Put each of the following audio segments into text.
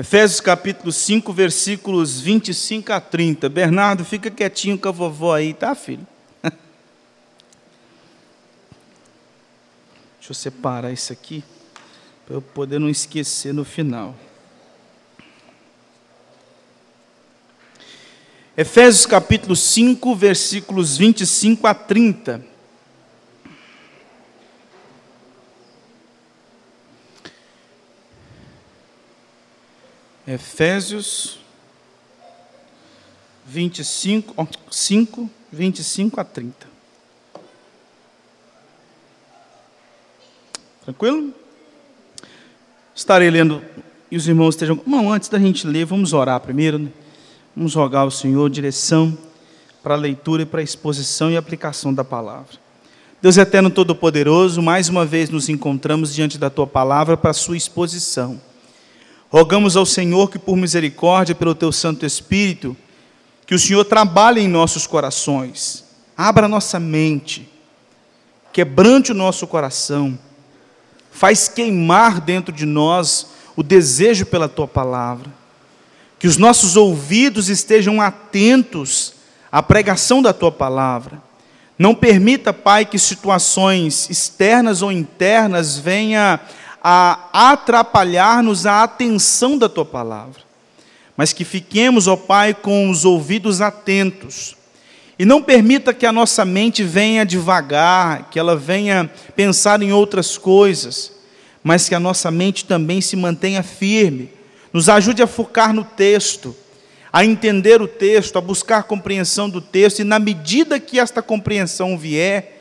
Efésios capítulo 5, versículos 25 a 30. Bernardo, fica quietinho com a vovó aí, tá, filho? Deixa eu separar isso aqui, para eu poder não esquecer no final. Efésios capítulo 5, versículos 25 a 30. Efésios 25, 5, 25 a 30. Tranquilo? Estarei lendo e os irmãos estejam. Não, antes da gente ler, vamos orar primeiro. Né? Vamos rogar ao Senhor direção para a leitura e para a exposição e aplicação da palavra. Deus eterno todo-poderoso, mais uma vez nos encontramos diante da tua palavra para a sua exposição. Rogamos ao Senhor que, por misericórdia, pelo teu Santo Espírito, que o Senhor trabalhe em nossos corações, abra nossa mente, quebrante o nosso coração, faz queimar dentro de nós o desejo pela tua palavra. Que os nossos ouvidos estejam atentos à pregação da tua palavra. Não permita, Pai, que situações externas ou internas venham a atrapalhar-nos a atenção da tua palavra. Mas que fiquemos, ó Pai, com os ouvidos atentos. E não permita que a nossa mente venha devagar, que ela venha pensar em outras coisas, mas que a nossa mente também se mantenha firme nos ajude a focar no texto, a entender o texto, a buscar compreensão do texto, e na medida que esta compreensão vier,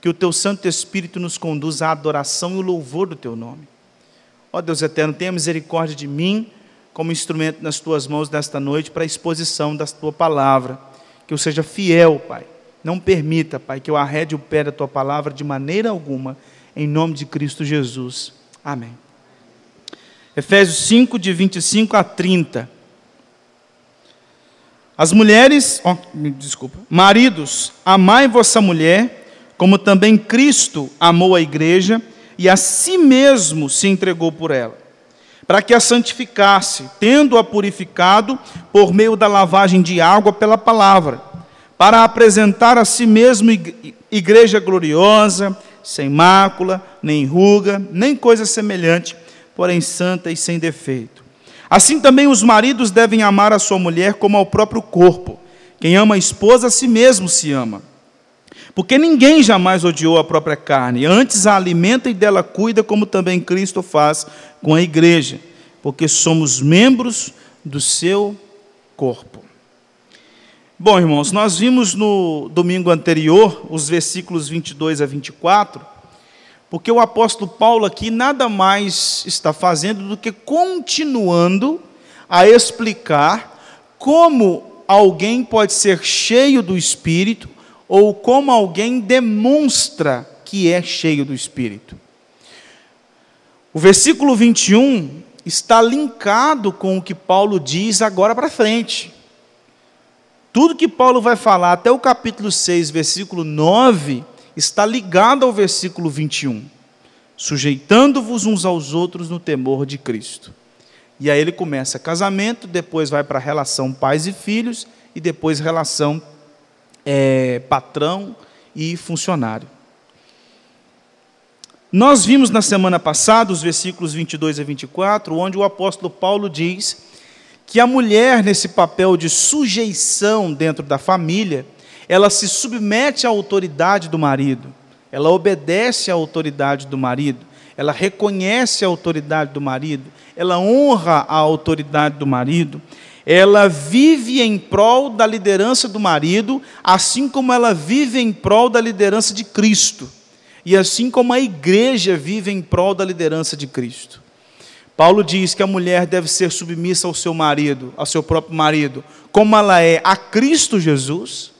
que o teu Santo Espírito nos conduza à adoração e o louvor do teu nome. Ó Deus eterno, tenha misericórdia de mim, como instrumento nas tuas mãos nesta noite para a exposição da tua palavra. Que eu seja fiel, Pai. Não permita, Pai, que eu arrede o pé da tua palavra de maneira alguma, em nome de Cristo Jesus. Amém. Efésios 5, de 25 a 30. As mulheres, oh, desculpa, maridos, amai vossa mulher, como também Cristo amou a igreja e a si mesmo se entregou por ela, para que a santificasse, tendo-a purificado por meio da lavagem de água pela palavra, para apresentar a si mesmo igreja gloriosa, sem mácula, nem ruga, nem coisa semelhante, porém santa e sem defeito. Assim também os maridos devem amar a sua mulher como ao próprio corpo. Quem ama a esposa a si mesmo se ama. Porque ninguém jamais odiou a própria carne, antes a alimenta e dela cuida, como também Cristo faz com a igreja, porque somos membros do seu corpo. Bom, irmãos, nós vimos no domingo anterior os versículos 22 a 24 porque o apóstolo Paulo aqui nada mais está fazendo do que continuando a explicar como alguém pode ser cheio do Espírito ou como alguém demonstra que é cheio do Espírito. O versículo 21 está linkado com o que Paulo diz agora para frente. Tudo que Paulo vai falar até o capítulo 6, versículo 9 está ligado ao versículo 21. Sujeitando-vos uns aos outros no temor de Cristo. E aí ele começa casamento, depois vai para a relação pais e filhos, e depois relação é, patrão e funcionário. Nós vimos na semana passada os versículos 22 a 24, onde o apóstolo Paulo diz que a mulher, nesse papel de sujeição dentro da família, ela se submete à autoridade do marido, ela obedece à autoridade do marido, ela reconhece a autoridade do marido, ela honra a autoridade do marido, ela vive em prol da liderança do marido, assim como ela vive em prol da liderança de Cristo, e assim como a igreja vive em prol da liderança de Cristo. Paulo diz que a mulher deve ser submissa ao seu marido, ao seu próprio marido, como ela é a Cristo Jesus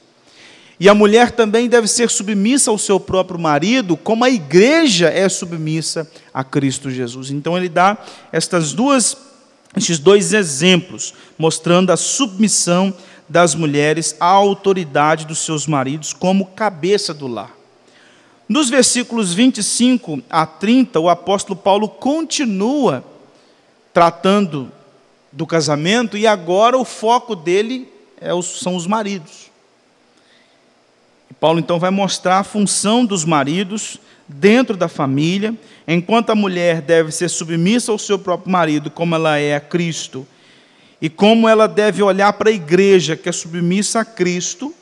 e a mulher também deve ser submissa ao seu próprio marido, como a igreja é submissa a Cristo Jesus. Então ele dá estas duas, estes dois exemplos, mostrando a submissão das mulheres à autoridade dos seus maridos como cabeça do lar. Nos versículos 25 a 30, o apóstolo Paulo continua tratando do casamento e agora o foco dele é são os maridos. E Paulo então vai mostrar a função dos maridos dentro da família, enquanto a mulher deve ser submissa ao seu próprio marido, como ela é a Cristo, e como ela deve olhar para a igreja, que é submissa a Cristo,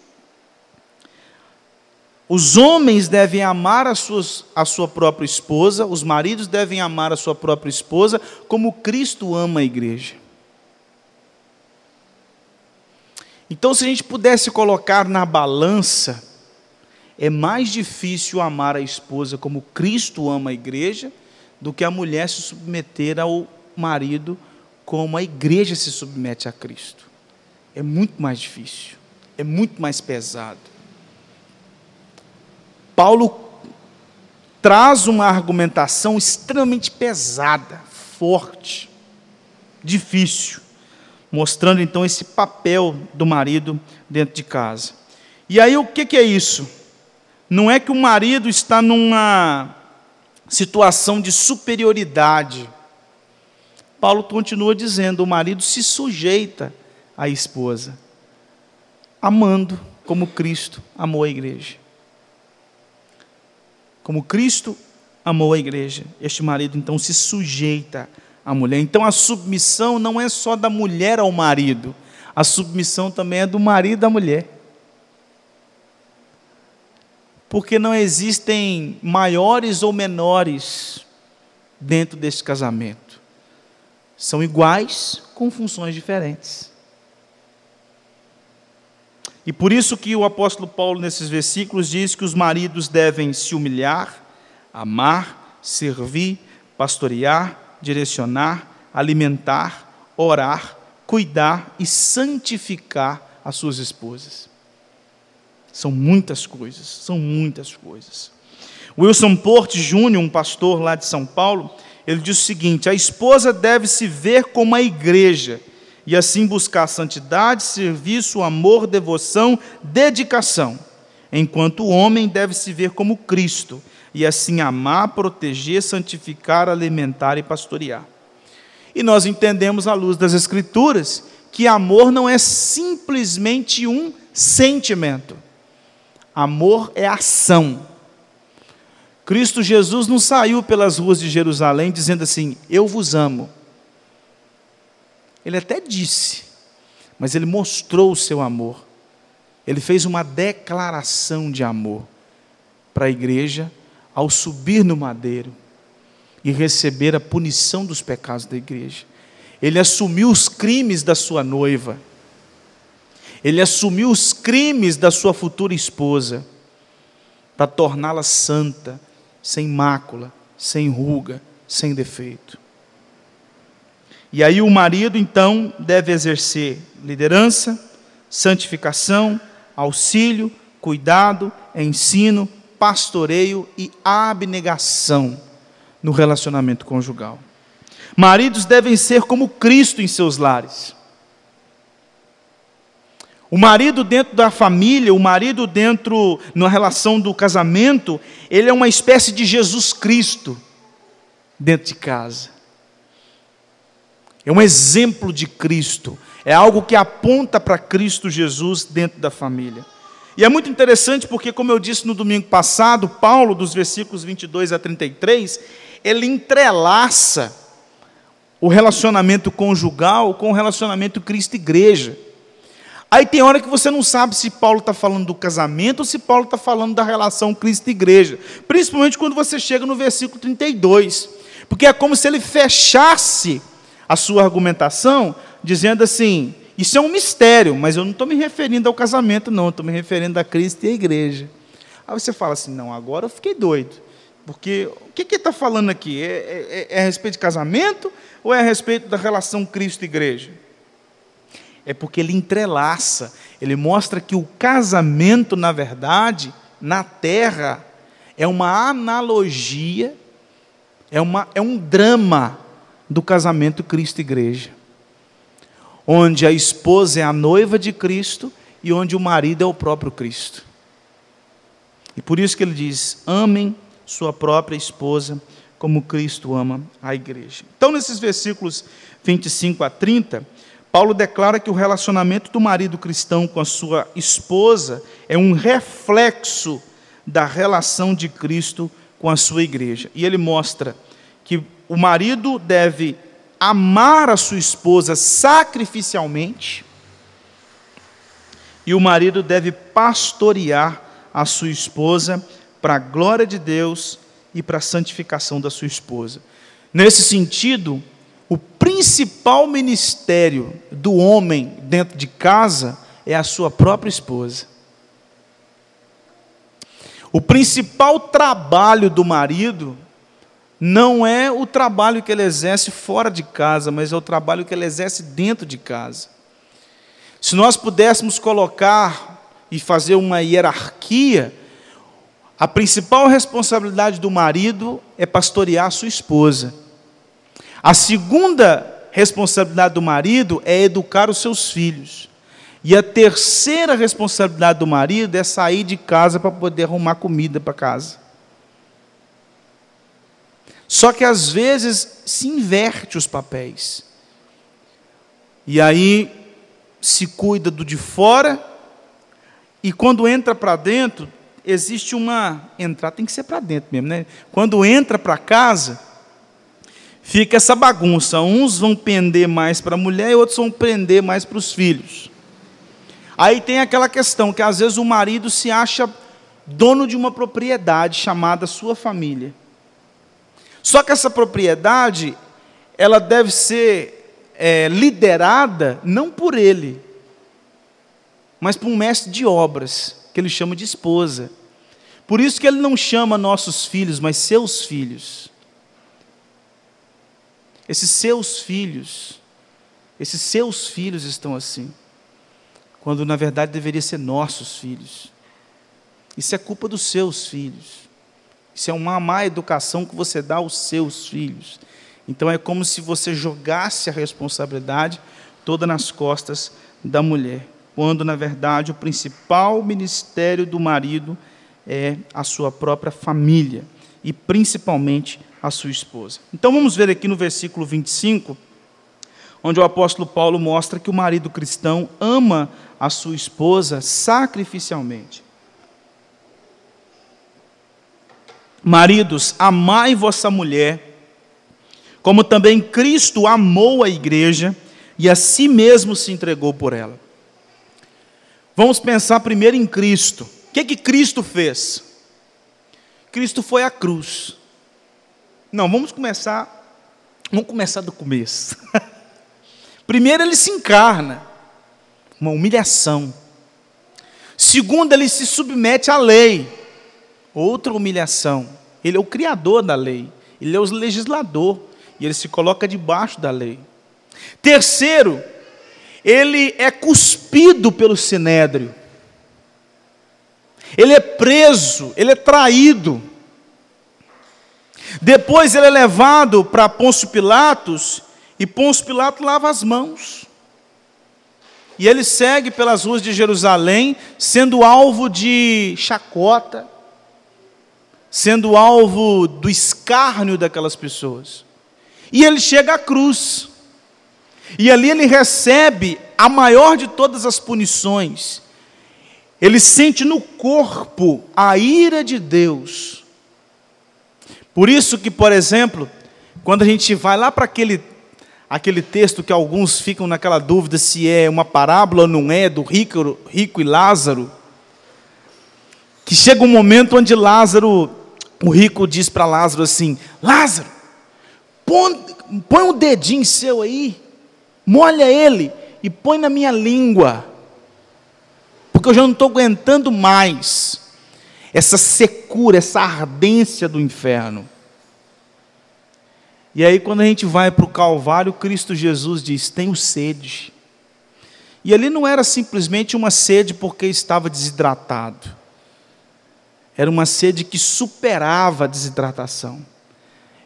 os homens devem amar suas, a sua própria esposa, os maridos devem amar a sua própria esposa, como Cristo ama a igreja. Então, se a gente pudesse colocar na balança, é mais difícil amar a esposa como Cristo ama a igreja, do que a mulher se submeter ao marido como a igreja se submete a Cristo. É muito mais difícil, é muito mais pesado. Paulo traz uma argumentação extremamente pesada, forte, difícil, mostrando então esse papel do marido dentro de casa. E aí o que, que é isso? Não é que o marido está numa situação de superioridade. Paulo continua dizendo: o marido se sujeita à esposa, amando como Cristo amou a igreja. Como Cristo amou a igreja, este marido então se sujeita à mulher. Então a submissão não é só da mulher ao marido, a submissão também é do marido à mulher. Porque não existem maiores ou menores dentro desse casamento. São iguais com funções diferentes. E por isso que o apóstolo Paulo, nesses versículos, diz que os maridos devem se humilhar, amar, servir, pastorear, direcionar, alimentar, orar, cuidar e santificar as suas esposas. São muitas coisas, são muitas coisas. Wilson Porte Júnior, um pastor lá de São Paulo, ele diz o seguinte: a esposa deve se ver como a igreja e assim buscar santidade, serviço, amor, devoção, dedicação, enquanto o homem deve se ver como Cristo e assim amar, proteger, santificar, alimentar e pastorear. E nós entendemos à luz das Escrituras que amor não é simplesmente um sentimento. Amor é ação. Cristo Jesus não saiu pelas ruas de Jerusalém dizendo assim: Eu vos amo. Ele até disse, mas ele mostrou o seu amor. Ele fez uma declaração de amor para a igreja ao subir no madeiro e receber a punição dos pecados da igreja. Ele assumiu os crimes da sua noiva. Ele assumiu os crimes da sua futura esposa para torná-la santa, sem mácula, sem ruga, sem defeito. E aí o marido, então, deve exercer liderança, santificação, auxílio, cuidado, ensino, pastoreio e abnegação no relacionamento conjugal. Maridos devem ser como Cristo em seus lares. O marido dentro da família, o marido dentro na relação do casamento, ele é uma espécie de Jesus Cristo dentro de casa. É um exemplo de Cristo. É algo que aponta para Cristo Jesus dentro da família. E é muito interessante porque, como eu disse no domingo passado, Paulo, dos versículos 22 a 33, ele entrelaça o relacionamento conjugal com o relacionamento Cristo-igreja. Aí tem hora que você não sabe se Paulo está falando do casamento ou se Paulo está falando da relação Cristo-igreja. Principalmente quando você chega no versículo 32. Porque é como se ele fechasse a sua argumentação dizendo assim: isso é um mistério, mas eu não estou me referindo ao casamento, não, estou me referindo a Cristo e à igreja. Aí você fala assim: não, agora eu fiquei doido. Porque o que, que ele está falando aqui? É, é, é, a respeito de casamento ou é a respeito da relação Cristo-igreja? É porque ele entrelaça, ele mostra que o casamento, na verdade, na terra, é uma analogia, é, uma, é um drama do casamento Cristo-igreja, onde a esposa é a noiva de Cristo e onde o marido é o próprio Cristo. E por isso que ele diz: amem sua própria esposa como Cristo ama a igreja. Então, nesses versículos 25 a 30, Paulo declara que o relacionamento do marido cristão com a sua esposa é um reflexo da relação de Cristo com a sua igreja. E ele mostra que o marido deve amar a sua esposa sacrificialmente e o marido deve pastorear a sua esposa para a glória de Deus e para a santificação da sua esposa. Nesse sentido, o principal ministério do homem dentro de casa é a sua própria esposa. O principal trabalho do marido não é o trabalho que ele exerce fora de casa, mas é o trabalho que ele exerce dentro de casa. Se nós pudéssemos colocar e fazer uma hierarquia, a principal responsabilidade do marido é pastorear a sua esposa. A segunda responsabilidade do marido é educar os seus filhos. E a terceira responsabilidade do marido é sair de casa para poder arrumar comida para casa. Só que às vezes se inverte os papéis. E aí se cuida do de fora, e quando entra para dentro, existe uma. Entrar tem que ser para dentro mesmo, né? Quando entra para casa, fica essa bagunça. Uns vão pender mais para a mulher e outros vão pender mais para os filhos. Aí tem aquela questão que às vezes o marido se acha dono de uma propriedade chamada sua família. Só que essa propriedade, ela deve ser é, liderada não por ele, mas por um mestre de obras, que ele chama de esposa. Por isso que ele não chama nossos filhos, mas seus filhos. Esses seus filhos, esses seus filhos estão assim, quando na verdade deveria ser nossos filhos. Isso é culpa dos seus filhos. Isso é uma má educação que você dá aos seus filhos. Então é como se você jogasse a responsabilidade toda nas costas da mulher, quando na verdade o principal ministério do marido é a sua própria família e principalmente a sua esposa. Então vamos ver aqui no versículo 25, onde o apóstolo Paulo mostra que o marido cristão ama a sua esposa sacrificialmente. Maridos, amai vossa mulher, como também Cristo amou a igreja e a si mesmo se entregou por ela. Vamos pensar primeiro em Cristo. O que, que Cristo fez? Cristo foi à cruz. Não, vamos começar. Vamos começar do começo. Primeiro, ele se encarna, uma humilhação. Segundo, ele se submete à lei, outra humilhação. Ele é o criador da lei, ele é o legislador, e ele se coloca debaixo da lei. Terceiro, ele é cuspido pelo sinédrio. Ele é preso, ele é traído. Depois ele é levado para Pôncio Pilatos e Pôncio Pilatos lava as mãos. E ele segue pelas ruas de Jerusalém, sendo alvo de chacota, sendo alvo do escárnio daquelas pessoas. E ele chega à cruz. E ali ele recebe a maior de todas as punições. Ele sente no corpo a ira de Deus. Por isso que, por exemplo, quando a gente vai lá para aquele, aquele texto que alguns ficam naquela dúvida se é uma parábola ou não é, do rico, rico e Lázaro, que chega um momento onde Lázaro, o rico diz para Lázaro assim: Lázaro, põe, põe um dedinho seu aí, molha ele e põe na minha língua, porque eu já não estou aguentando mais essa secura, essa ardência do inferno. E aí, quando a gente vai para o Calvário, Cristo Jesus diz: Tenho sede. E ali não era simplesmente uma sede porque estava desidratado, era uma sede que superava a desidratação,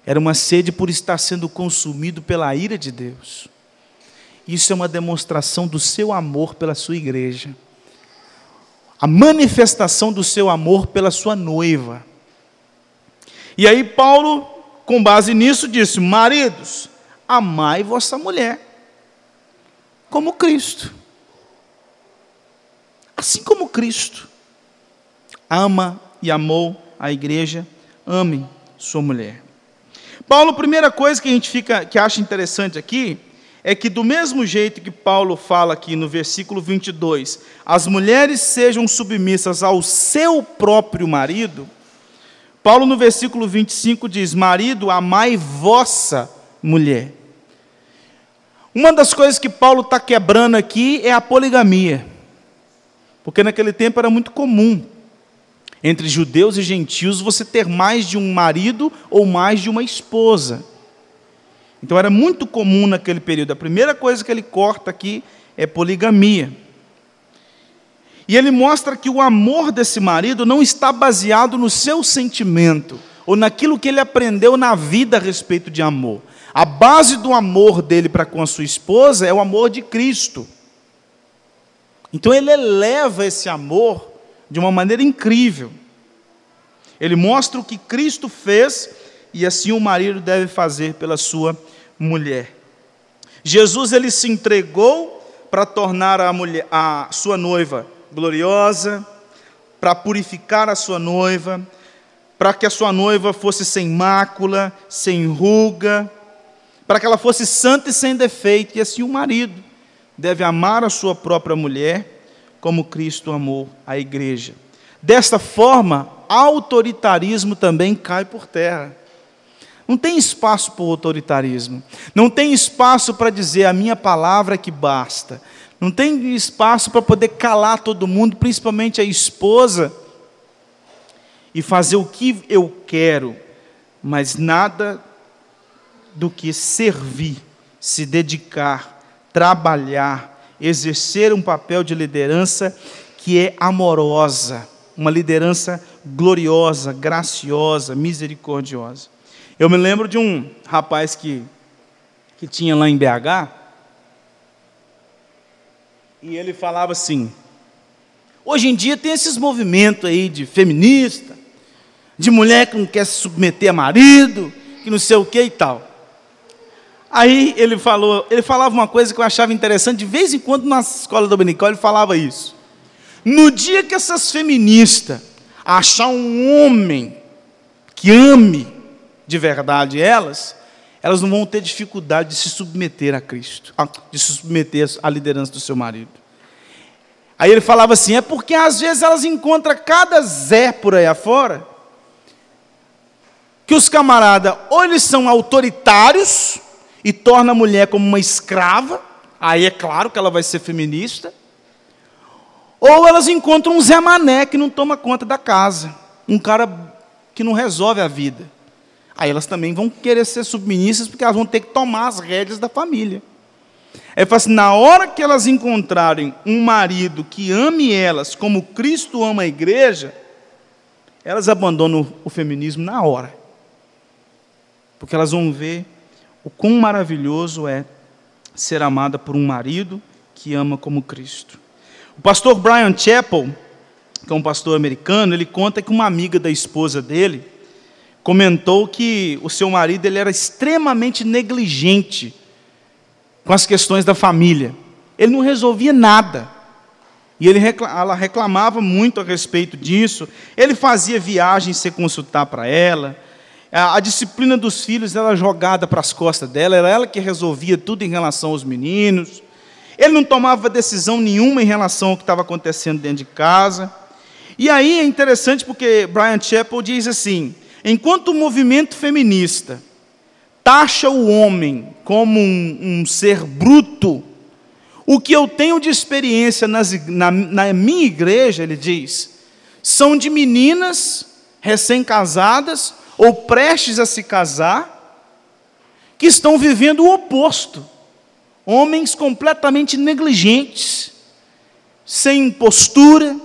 era uma sede por estar sendo consumido pela ira de Deus. Isso é uma demonstração do seu amor pela sua igreja a manifestação do seu amor pela sua noiva. E aí Paulo, com base nisso, disse: Maridos, amai vossa mulher, como Cristo. Assim como Cristo ama e amou a igreja, amem sua mulher. Paulo, primeira coisa que a gente fica, que acha interessante aqui, é que do mesmo jeito que Paulo fala aqui no versículo 22, as mulheres sejam submissas ao seu próprio marido, Paulo no versículo 25 diz: Marido, amai vossa mulher. Uma das coisas que Paulo está quebrando aqui é a poligamia, porque naquele tempo era muito comum entre judeus e gentios você ter mais de um marido ou mais de uma esposa. Então era muito comum naquele período. A primeira coisa que ele corta aqui é poligamia. E ele mostra que o amor desse marido não está baseado no seu sentimento ou naquilo que ele aprendeu na vida a respeito de amor. A base do amor dele para com a sua esposa é o amor de Cristo. Então ele eleva esse amor de uma maneira incrível. Ele mostra o que Cristo fez e assim o marido deve fazer pela sua mulher. Jesus ele se entregou para tornar a, mulher, a sua noiva gloriosa, para purificar a sua noiva, para que a sua noiva fosse sem mácula, sem ruga, para que ela fosse santa e sem defeito, e assim o marido deve amar a sua própria mulher como Cristo amou a igreja. Desta forma, autoritarismo também cai por terra. Não tem espaço para o autoritarismo. Não tem espaço para dizer a minha palavra que basta. Não tem espaço para poder calar todo mundo, principalmente a esposa, e fazer o que eu quero, mas nada do que servir, se dedicar, trabalhar, exercer um papel de liderança que é amorosa, uma liderança gloriosa, graciosa, misericordiosa. Eu me lembro de um rapaz que, que tinha lá em BH, e ele falava assim: hoje em dia tem esses movimentos aí de feminista, de mulher que não quer se submeter a marido, que não sei o que e tal. Aí ele falou, ele falava uma coisa que eu achava interessante, de vez em quando na escola dominical ele falava isso. No dia que essas feministas achar um homem que ame de verdade elas, elas não vão ter dificuldade de se submeter a Cristo, de se submeter à liderança do seu marido. Aí ele falava assim: é porque às vezes elas encontram cada Zé por aí afora, que os camaradas, ou eles são autoritários, e torna a mulher como uma escrava, aí é claro que ela vai ser feminista. Ou elas encontram um Zé Mané que não toma conta da casa, um cara que não resolve a vida. Aí elas também vão querer ser subministras porque elas vão ter que tomar as rédeas da família. É assim, na hora que elas encontrarem um marido que ame elas como Cristo ama a igreja, elas abandonam o feminismo na hora. Porque elas vão ver o quão maravilhoso é ser amada por um marido que ama como Cristo. O pastor Brian Chappell, que é um pastor americano, ele conta que uma amiga da esposa dele comentou que o seu marido ele era extremamente negligente com as questões da família. Ele não resolvia nada. E ele ela reclamava muito a respeito disso. Ele fazia viagens sem consultar para ela a disciplina dos filhos era jogada para as costas dela, era ela que resolvia tudo em relação aos meninos. Ele não tomava decisão nenhuma em relação ao que estava acontecendo dentro de casa. E aí é interessante porque Brian Chappell diz assim: enquanto o movimento feminista taxa o homem como um, um ser bruto, o que eu tenho de experiência nas, na, na minha igreja, ele diz, são de meninas recém-casadas ou prestes a se casar, que estão vivendo o oposto. Homens completamente negligentes, sem postura,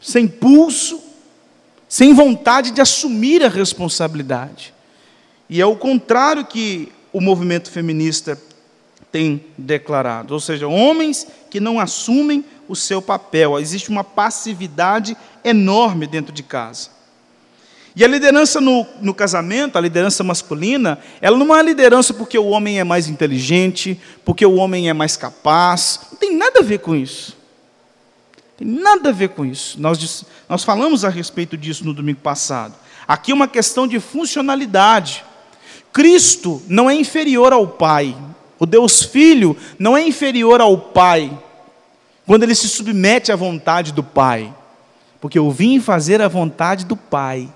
sem pulso, sem vontade de assumir a responsabilidade. E é o contrário que o movimento feminista tem declarado, ou seja, homens que não assumem o seu papel. Existe uma passividade enorme dentro de casa. E a liderança no, no, casamento, a liderança masculina, ela não é uma liderança porque o homem é mais inteligente, porque o homem é mais capaz. Não tem nada a ver com isso. Tem nada a ver com isso. Nós, nós falamos a respeito disso no domingo passado. Aqui é uma questão de funcionalidade. Cristo não é inferior ao Pai. O Deus Filho não é inferior ao Pai quando ele se submete à vontade do Pai. Porque eu vim fazer a vontade do Pai.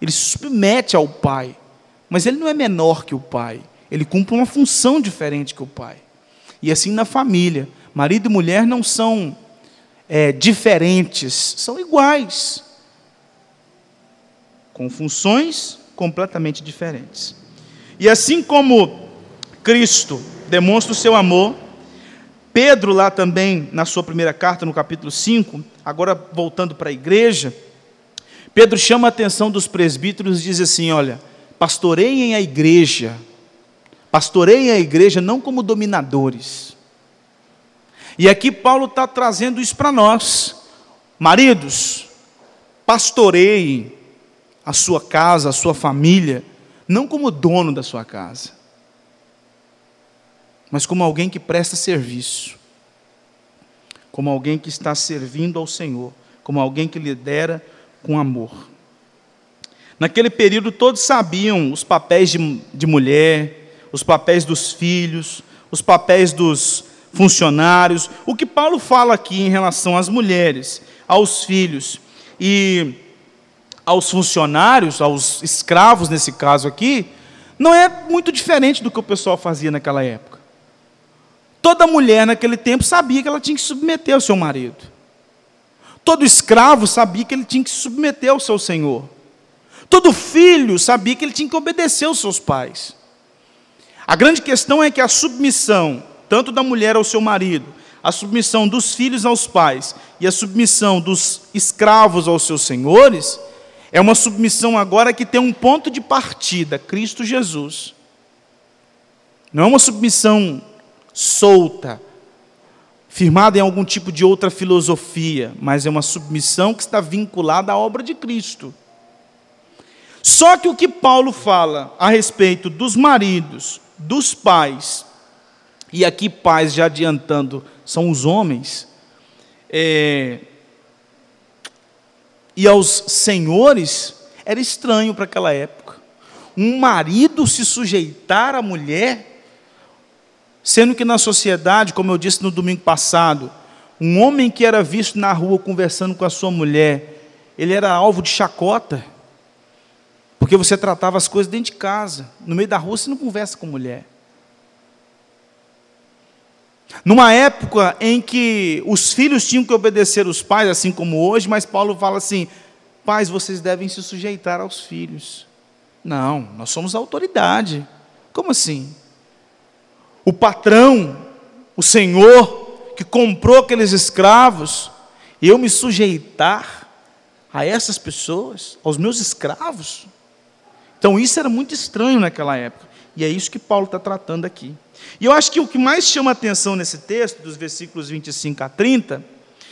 Ele se submete ao Pai. Mas ele não é menor que o Pai. Ele cumpre uma função diferente que o Pai. E assim na família. Marido e mulher não são é, diferentes, são iguais. Com funções completamente diferentes. E assim como Cristo demonstra o seu amor, Pedro, lá também, na sua primeira carta, no capítulo 5, agora voltando para a igreja, Pedro chama a atenção dos presbíteros e diz assim: olha, pastoreiem a igreja, pastoreiem a igreja não como dominadores. E aqui Paulo está trazendo isso para nós. Maridos, pastoreiem a sua casa, a sua família, não como dono da sua casa, mas como alguém que presta serviço, como alguém que está servindo ao Senhor, como alguém que lidera com amor. Naquele período, todos sabiam os papéis de, de mulher, os papéis dos filhos, os papéis dos funcionários. O que Paulo fala aqui em relação às mulheres, aos filhos e aos funcionários, aos escravos nesse caso aqui, não é muito diferente do que o pessoal fazia naquela época. Toda mulher naquele tempo sabia que ela tinha que submeter ao seu marido. Todo escravo sabia que ele tinha que submeter ao seu senhor. Todo filho sabia que ele tinha que obedecer aos seus pais. A grande questão é que a submissão, tanto da mulher ao seu marido, a submissão dos filhos aos pais e a submissão dos escravos aos seus senhores, é uma submissão agora que tem um ponto de partida, Cristo Jesus. Não é uma submissão solta, firmada em algum tipo de outra filosofia, mas é uma submissão que está vinculada à obra de Cristo. Só que o que Paulo fala a respeito dos maridos, dos pais, e aqui pais já adiantando, são os homens, é, e aos senhores, era estranho para aquela época. Um marido se sujeitar à mulher, sendo que na sociedade, como eu disse no domingo passado, um homem que era visto na rua conversando com a sua mulher, ele era alvo de chacota, porque você tratava as coisas dentro de casa, no meio da rua você não conversa com mulher. Numa época em que os filhos tinham que obedecer os pais, assim como hoje, mas Paulo fala assim: pais, vocês devem se sujeitar aos filhos. Não, nós somos autoridade. Como assim? O patrão, o senhor que comprou aqueles escravos, eu me sujeitar a essas pessoas, aos meus escravos? Então isso era muito estranho naquela época. E é isso que Paulo está tratando aqui. E eu acho que o que mais chama atenção nesse texto, dos versículos 25 a 30,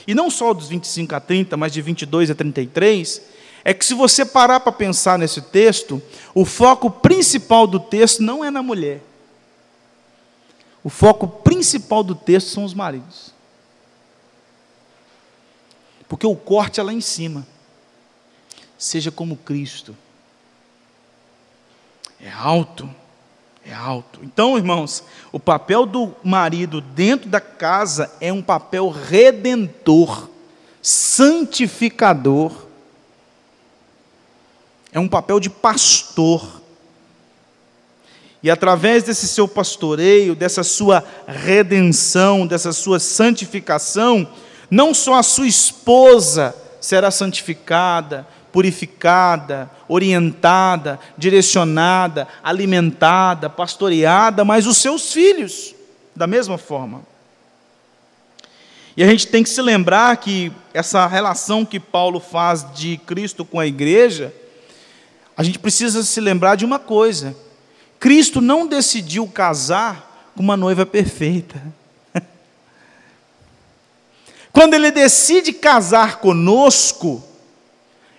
e não só dos 25 a 30, mas de 22 a 33, é que se você parar para pensar nesse texto, o foco principal do texto não é na mulher. O foco principal do texto são os maridos. Porque o corte é lá em cima. Seja como Cristo. É alto é alto. Então, irmãos, o papel do marido dentro da casa é um papel redentor, santificador. É um papel de pastor. E através desse seu pastoreio, dessa sua redenção, dessa sua santificação, não só a sua esposa será santificada, purificada, orientada, direcionada, alimentada, pastoreada, mas os seus filhos, da mesma forma. E a gente tem que se lembrar que essa relação que Paulo faz de Cristo com a igreja, a gente precisa se lembrar de uma coisa: Cristo não decidiu casar com uma noiva perfeita. Quando ele decide casar conosco,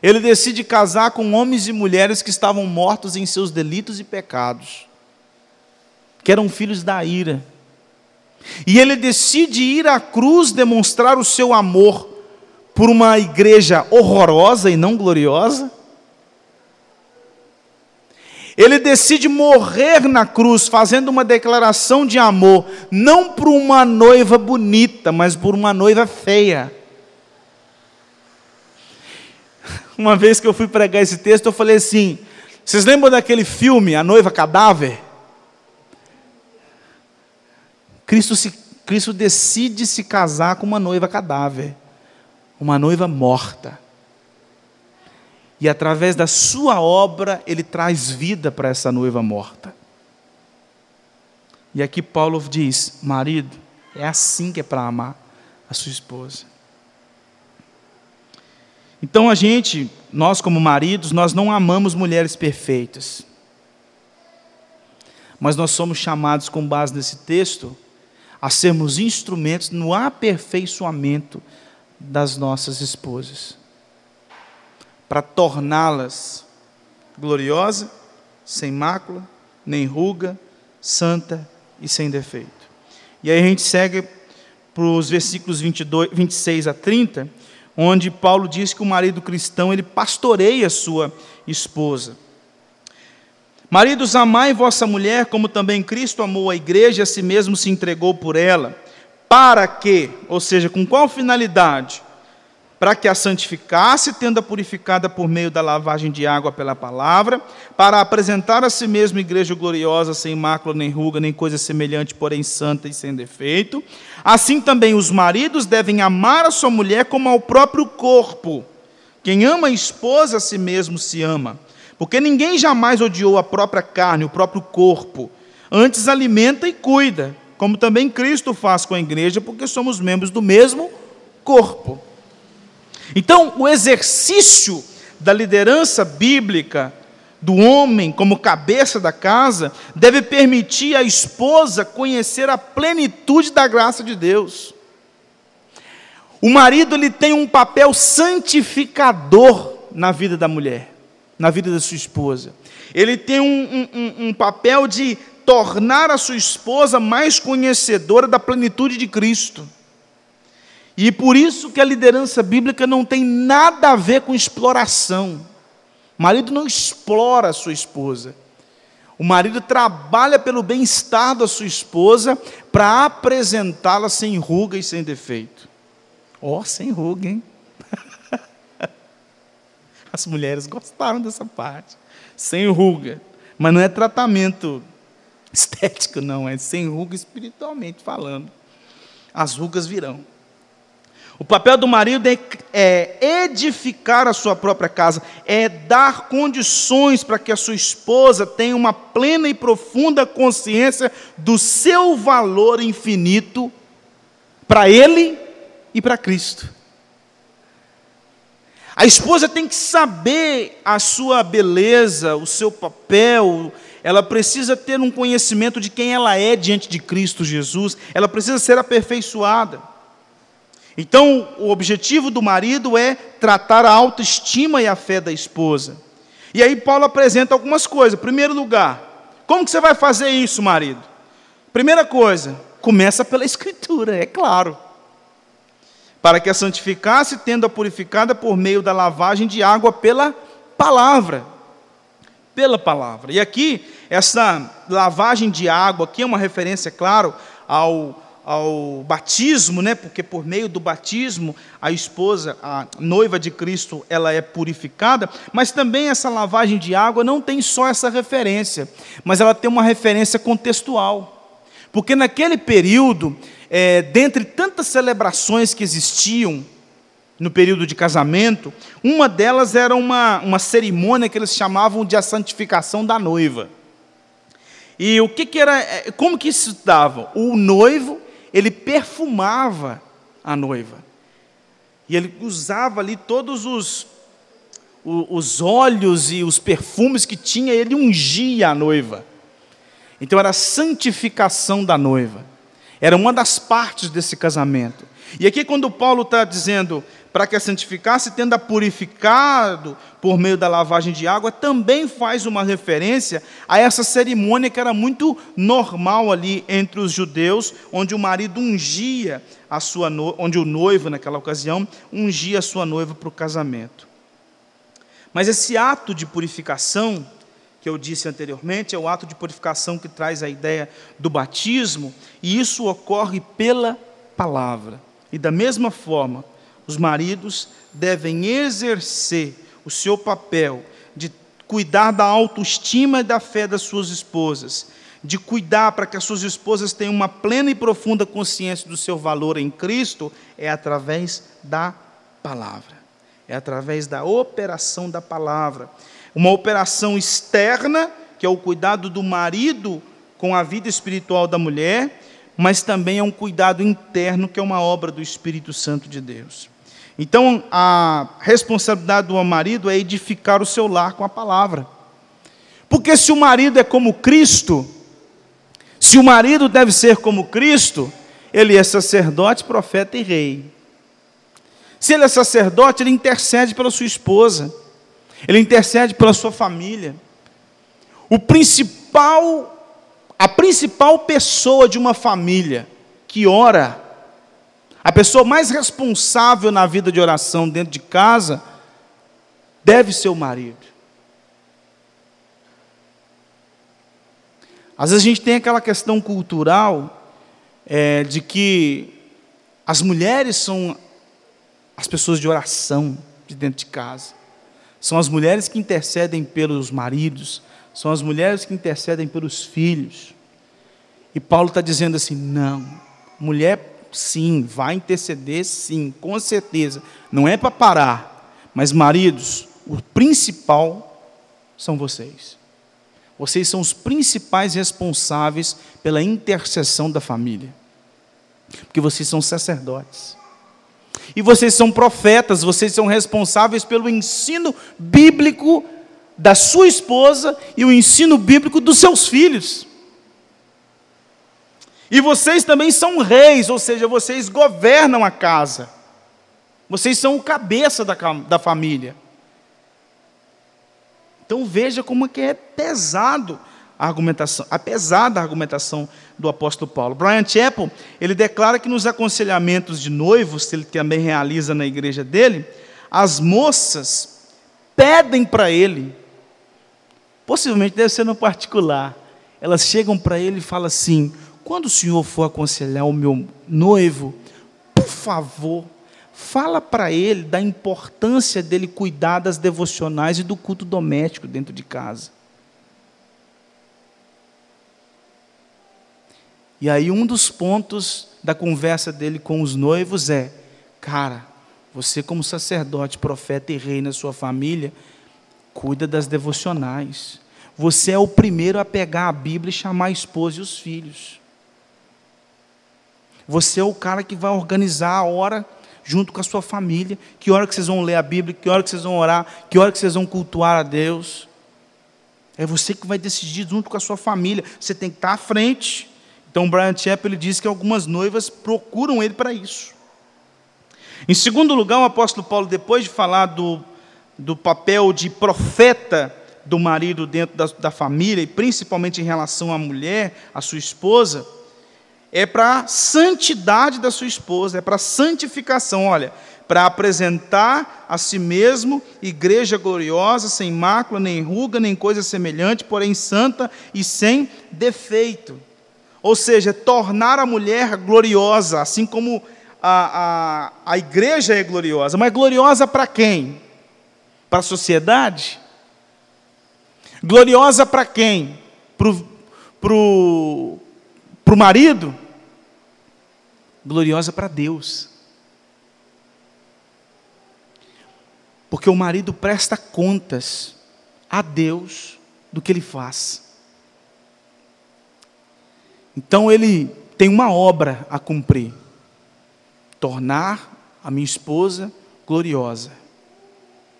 Ele decide casar com homens e mulheres que estavam mortos em seus delitos e pecados, que eram filhos da ira. E ele decide ir à cruz demonstrar o seu amor por uma igreja horrorosa e não gloriosa. Ele decide morrer na cruz, fazendo uma declaração de amor, não por uma noiva bonita, mas por uma noiva feia. Uma vez que eu fui pregar esse texto, eu falei assim: vocês lembram daquele filme, A Noiva Cadáver? Cristo, se, Cristo decide se casar com uma noiva cadáver, uma noiva morta. E através da sua obra, ele traz vida para essa noiva morta. E aqui Paulo diz: marido, é assim que é para amar a sua esposa. Então a gente, nós como maridos, nós não amamos mulheres perfeitas. Mas nós somos chamados, com base nesse texto, a sermos instrumentos no aperfeiçoamento das nossas esposas, para torná-las gloriosa, sem mácula, nem ruga, santa e sem defeito. E aí a gente segue para os versículos 22, 26 a 30, onde Paulo diz que o marido cristão ele pastoreia sua esposa. Maridos, amai vossa mulher, como também Cristo amou a igreja a si mesmo se entregou por ela. Para que, ou seja, com qual finalidade? Para que a santificasse, tendo-a purificada por meio da lavagem de água pela palavra, para apresentar a si mesmo igreja gloriosa, sem mácula, nem ruga, nem coisa semelhante, porém santa e sem defeito. Assim também os maridos devem amar a sua mulher como ao próprio corpo. Quem ama a esposa, a si mesmo se ama. Porque ninguém jamais odiou a própria carne, o próprio corpo. Antes alimenta e cuida, como também Cristo faz com a igreja, porque somos membros do mesmo corpo. Então, o exercício da liderança bíblica do homem como cabeça da casa deve permitir à esposa conhecer a plenitude da graça de Deus. O marido ele tem um papel santificador na vida da mulher, na vida da sua esposa. Ele tem um, um, um papel de tornar a sua esposa mais conhecedora da plenitude de Cristo. E por isso que a liderança bíblica não tem nada a ver com exploração. O marido não explora a sua esposa. O marido trabalha pelo bem-estar da sua esposa para apresentá-la sem ruga e sem defeito. Ó, oh, sem ruga, hein? As mulheres gostaram dessa parte. Sem ruga. Mas não é tratamento estético, não. É sem ruga espiritualmente falando. As rugas virão. O papel do marido é, é, edificar a sua própria casa, é dar condições para que a sua esposa tenha uma plena e profunda consciência do seu valor infinito para ele e para Cristo. A esposa tem que saber a sua beleza, o seu papel, ela precisa ter um conhecimento de quem ela é diante de Cristo Jesus, ela precisa ser aperfeiçoada. Então, o objetivo do marido é tratar a autoestima e a fé da esposa. E aí Paulo apresenta algumas coisas. Primeiro lugar, como que você vai fazer isso, marido? Primeira coisa, começa pela escritura, é claro. Para que a santificasse, tendo a purificada por meio da lavagem de água pela palavra. Pela palavra. E aqui, essa lavagem de água, aqui é uma referência, claro, ao ao batismo, né? Porque por meio do batismo a esposa, a noiva de Cristo, ela é purificada, mas também essa lavagem de água não tem só essa referência, mas ela tem uma referência contextual. Porque naquele período, é, dentre tantas celebrações que existiam no período de casamento, uma delas era uma, uma cerimônia que eles chamavam de a santificação da noiva. E o que, que era, é, como que isso dava? O noivo perfumava a noiva. E ele usava ali todos os, os óleos e os perfumes que tinha, ele ungia a noiva. Então era a santificação da noiva. Era uma das partes desse casamento. E aqui, quando Paulo está dizendo para que a santificasse, tendo a purificado por meio da lavagem de água, também faz uma referência a essa cerimônia que era muito normal ali entre os judeus, onde o marido ungia a sua no... onde o noivo, naquela ocasião, ungia a sua noiva para o casamento. Mas esse ato de purificação, que eu disse anteriormente, é o ato de purificação que traz a ideia do batismo, e isso ocorre pela palavra. E da mesma forma, os maridos devem exercer o seu papel de cuidar da autoestima e da fé das suas esposas, de cuidar para que as suas esposas tenham uma plena e profunda consciência do seu valor em Cristo, é através da palavra, é através da operação da palavra. Uma operação externa, que é o cuidado do marido com a vida espiritual da mulher, mas também é um cuidado interno, que é uma obra do Espírito Santo de Deus. Então, a responsabilidade do marido é edificar o seu lar com a palavra. Porque se o marido é como Cristo, se o marido deve ser como Cristo, ele é sacerdote, profeta e rei. Se ele é sacerdote, ele intercede pela sua esposa, ele intercede pela sua família. O principal a principal pessoa de uma família que ora, a pessoa mais responsável na vida de oração dentro de casa, deve ser o marido. Às vezes a gente tem aquela questão cultural é, de que as mulheres são as pessoas de oração de dentro de casa. São as mulheres que intercedem pelos maridos, são as mulheres que intercedem pelos filhos. E Paulo está dizendo assim: não, mulher, sim, vai interceder, sim, com certeza. Não é para parar, mas maridos, o principal são vocês. Vocês são os principais responsáveis pela intercessão da família, porque vocês são sacerdotes. E vocês são profetas, vocês são responsáveis pelo ensino bíblico da sua esposa e o ensino bíblico dos seus filhos. E vocês também são reis, ou seja, vocês governam a casa. Vocês são o cabeça da, da família. Então veja como é que é pesado a argumentação, a pesada argumentação do apóstolo Paulo. Brian Chappell, ele declara que nos aconselhamentos de noivos, que ele também realiza na igreja dele, as moças pedem para ele Possivelmente deve ser no particular. Elas chegam para ele e falam assim: quando o senhor for aconselhar o meu noivo, por favor, fala para ele da importância dele cuidar das devocionais e do culto doméstico dentro de casa. E aí, um dos pontos da conversa dele com os noivos é: cara, você, como sacerdote, profeta e rei na sua família, cuida das devocionais. Você é o primeiro a pegar a Bíblia e chamar a esposa e os filhos. Você é o cara que vai organizar a hora junto com a sua família. Que hora que vocês vão ler a Bíblia, que hora que vocês vão orar, que hora que vocês vão cultuar a Deus. É você que vai decidir junto com a sua família. Você tem que estar à frente. Então, Brian Chappell diz que algumas noivas procuram ele para isso. Em segundo lugar, o apóstolo Paulo, depois de falar do do papel de profeta do marido dentro da, da família, e principalmente em relação à mulher, à sua esposa, é para a santidade da sua esposa, é para a santificação, olha, para apresentar a si mesmo igreja gloriosa, sem mácula, nem ruga, nem coisa semelhante, porém santa e sem defeito. Ou seja, tornar a mulher gloriosa, assim como a, a, a igreja é gloriosa. Mas gloriosa para quem? Para a sociedade? Gloriosa para quem? Para o marido? Gloriosa para Deus. Porque o marido presta contas a Deus do que ele faz. Então ele tem uma obra a cumprir: tornar a minha esposa gloriosa.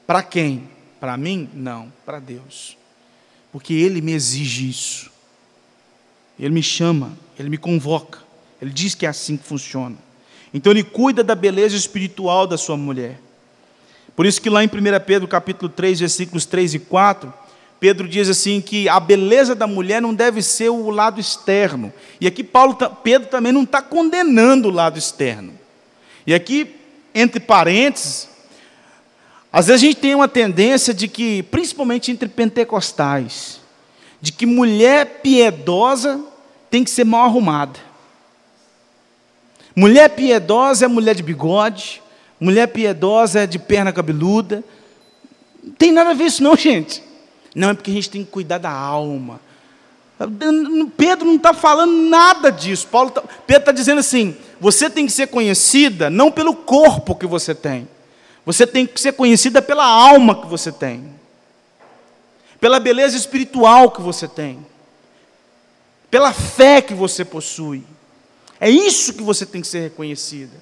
Para quem? Para mim? Não, para Deus. Porque Ele me exige isso. Ele me chama, Ele me convoca. Ele diz que é assim que funciona. Então ele cuida da beleza espiritual da sua mulher. Por isso que lá em 1 Pedro capítulo 3, versículos 3 e 4, Pedro diz assim que a beleza da mulher não deve ser o lado externo. E aqui Paulo, Pedro também não está condenando o lado externo. E aqui, entre parênteses, às vezes a gente tem uma tendência de que, principalmente entre pentecostais, de que mulher piedosa tem que ser mal arrumada. Mulher piedosa é mulher de bigode, mulher piedosa é de perna cabeluda. Não tem nada a ver isso, não, gente. Não, é porque a gente tem que cuidar da alma. Pedro não está falando nada disso. Paulo tá, Pedro está dizendo assim: você tem que ser conhecida não pelo corpo que você tem, você tem que ser conhecida pela alma que você tem, pela beleza espiritual que você tem, pela fé que você possui. É isso que você tem que ser reconhecida.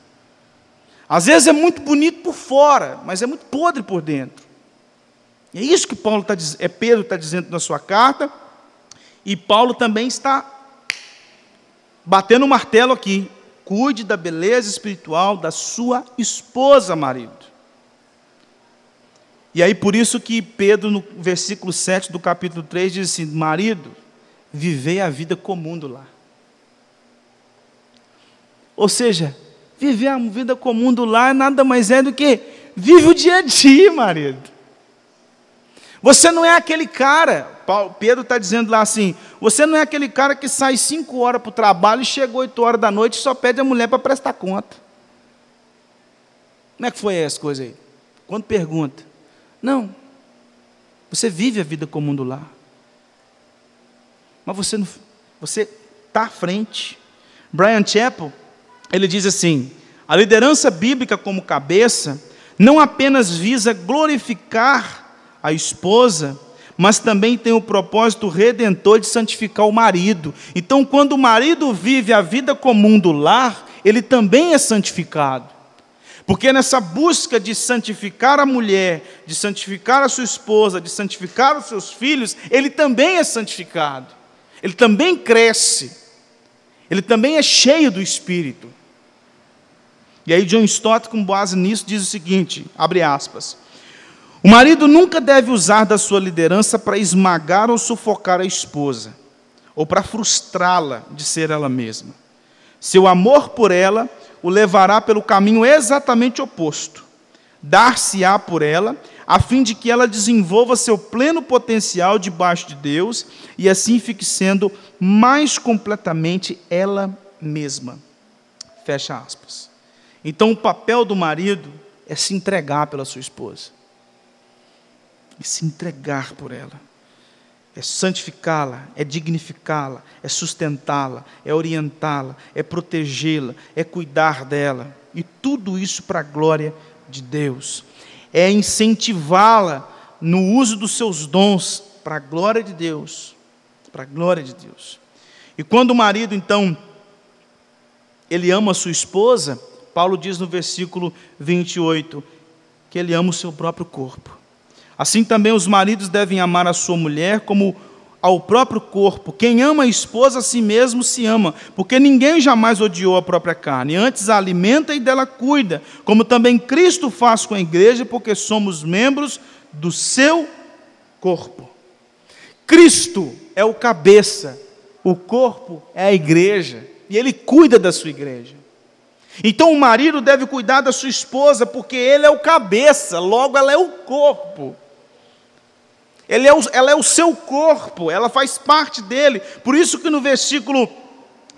Às vezes é muito bonito por fora, mas é muito podre por dentro. E é isso que Paulo tá, é Pedro está dizendo na sua carta, e Paulo também está batendo o martelo aqui. Cuide da beleza espiritual da sua esposa, marido. E aí por isso que Pedro, no versículo 7 do capítulo 3, diz assim: Marido, vivei a vida comum do lar. Ou seja, viver a vida comum do lar nada mais é do que vive o dia a dia, marido. Você não é aquele cara, Pedro está dizendo lá assim: você não é aquele cara que sai cinco horas para o trabalho e chega oito horas da noite e só pede a mulher para prestar conta. Como é que foi essa coisa aí? Quando pergunta. Não. Você vive a vida comum do lar. Mas você não, você está à frente. Brian Chappell, ele diz assim: a liderança bíblica como cabeça não apenas visa glorificar a esposa, mas também tem o propósito redentor de santificar o marido. Então, quando o marido vive a vida comum do lar, ele também é santificado. Porque nessa busca de santificar a mulher, de santificar a sua esposa, de santificar os seus filhos, ele também é santificado. Ele também cresce. Ele também é cheio do Espírito. E aí John Stott, com base nisso, diz o seguinte, abre aspas, o marido nunca deve usar da sua liderança para esmagar ou sufocar a esposa, ou para frustrá-la de ser ela mesma. Seu amor por ela o levará pelo caminho exatamente oposto. Dar-se-á por ela, a fim de que ela desenvolva seu pleno potencial debaixo de Deus e assim fique sendo mais completamente ela mesma. Fecha aspas. Então, o papel do marido é se entregar pela sua esposa, e se entregar por ela, é santificá-la, é dignificá-la, é sustentá-la, é orientá-la, é protegê-la, é cuidar dela, e tudo isso para a glória de Deus, é incentivá-la no uso dos seus dons para a glória de Deus, para a glória de Deus. E quando o marido, então, ele ama a sua esposa, Paulo diz no versículo 28 que ele ama o seu próprio corpo. Assim também os maridos devem amar a sua mulher como ao próprio corpo. Quem ama a esposa a si mesmo se ama, porque ninguém jamais odiou a própria carne, antes a alimenta e dela cuida, como também Cristo faz com a igreja, porque somos membros do seu corpo. Cristo é o cabeça, o corpo é a igreja, e ele cuida da sua igreja. Então o marido deve cuidar da sua esposa, porque ele é o cabeça, logo ela é o corpo. Ele é o, ela é o seu corpo, ela faz parte dele. Por isso que no versículo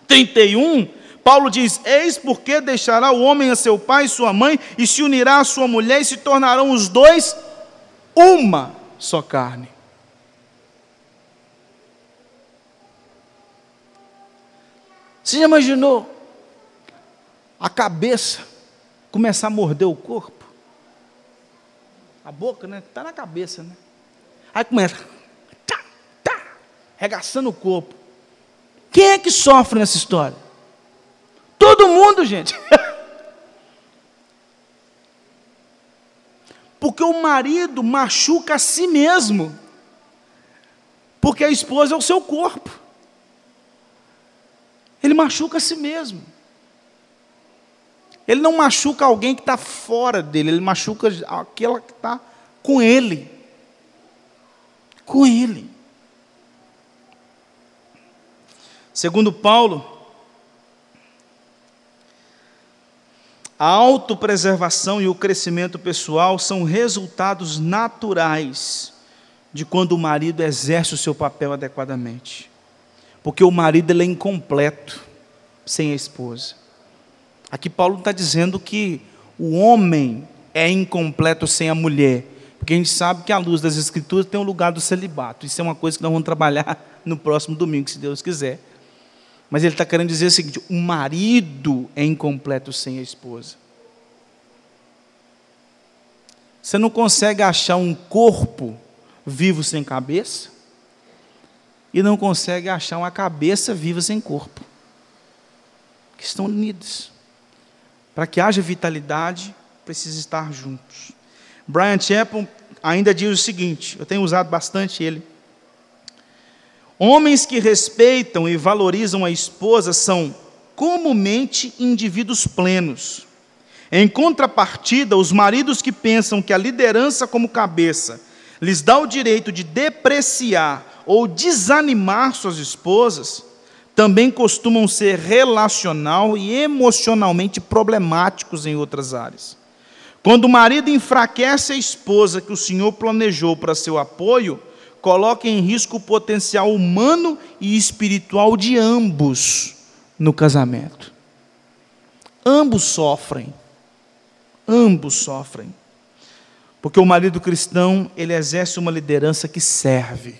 31, Paulo diz: Eis porque deixará o homem a seu pai e sua mãe, e se unirá à sua mulher, e se tornarão os dois uma só carne. Você já imaginou a cabeça começar a morder o corpo. A boca, né? Está na cabeça, né? Aí começa, tá, tá, regaçando o corpo. Quem é que sofre nessa história? Todo mundo, gente. Porque o marido machuca a si mesmo. Porque a esposa é o seu corpo. Ele machuca a si mesmo. Ele não machuca alguém que está fora dele, ele machuca aquela que está com ele. Com ele. Segundo Paulo, a autopreservação e o crescimento pessoal são resultados naturais de quando o marido exerce o seu papel adequadamente. Porque o marido é incompleto sem a esposa. Aqui Paulo está dizendo que o homem é incompleto sem a mulher. Porque a gente sabe que a luz das Escrituras tem o lugar do celibato. Isso é uma coisa que nós vamos trabalhar no próximo domingo, se Deus quiser. Mas ele está querendo dizer o seguinte: o marido é incompleto sem a esposa. Você não consegue achar um corpo vivo sem cabeça e não consegue achar uma cabeça viva sem corpo. Que estão unidos. Para que haja vitalidade, precisa estar juntos. Brian Chapel ainda diz o seguinte: eu tenho usado bastante ele. Homens que respeitam e valorizam a esposa são comumente indivíduos plenos. Em contrapartida, os maridos que pensam que a liderança como cabeça lhes dá o direito de depreciar ou desanimar suas esposas, também costumam ser relacional e emocionalmente problemáticos em outras áreas. Quando o marido enfraquece a esposa que o Senhor planejou para seu apoio, coloca em risco o potencial humano e espiritual de ambos no casamento. Ambos sofrem. Ambos sofrem. Porque o marido cristão, ele exerce uma liderança que serve.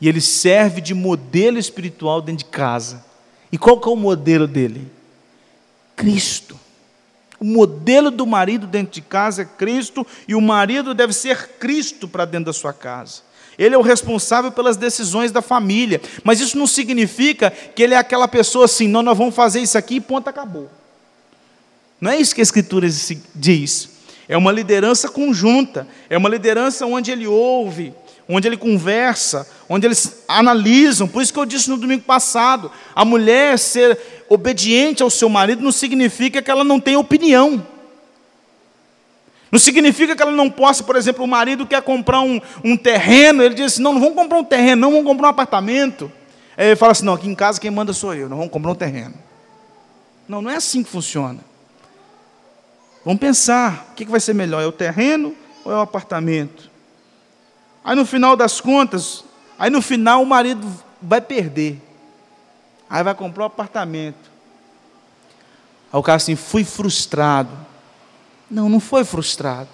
E ele serve de modelo espiritual dentro de casa. E qual que é o modelo dele? Cristo. O modelo do marido dentro de casa é Cristo e o marido deve ser Cristo para dentro da sua casa. Ele é o responsável pelas decisões da família, mas isso não significa que ele é aquela pessoa assim, não, nós vamos fazer isso aqui e ponto, acabou. Não é isso que a Escritura diz. É uma liderança conjunta, é uma liderança onde ele ouve, onde ele conversa, onde eles analisam. Por isso que eu disse no domingo passado: a mulher ser obediente ao seu marido não significa que ela não tenha opinião. Não significa que ela não possa, por exemplo, o marido quer comprar um, um terreno, ele diz assim: não, não vamos comprar um terreno, não vamos comprar um apartamento. Aí ele fala assim: não, aqui em casa quem manda sou eu, não vamos comprar um terreno. Não, não é assim que funciona. Vamos pensar: o que vai ser melhor? É o terreno ou é o apartamento? Aí no final das contas, aí no final o marido vai perder. Aí vai comprar um apartamento. Aí o cara assim, fui frustrado. Não, não foi frustrado.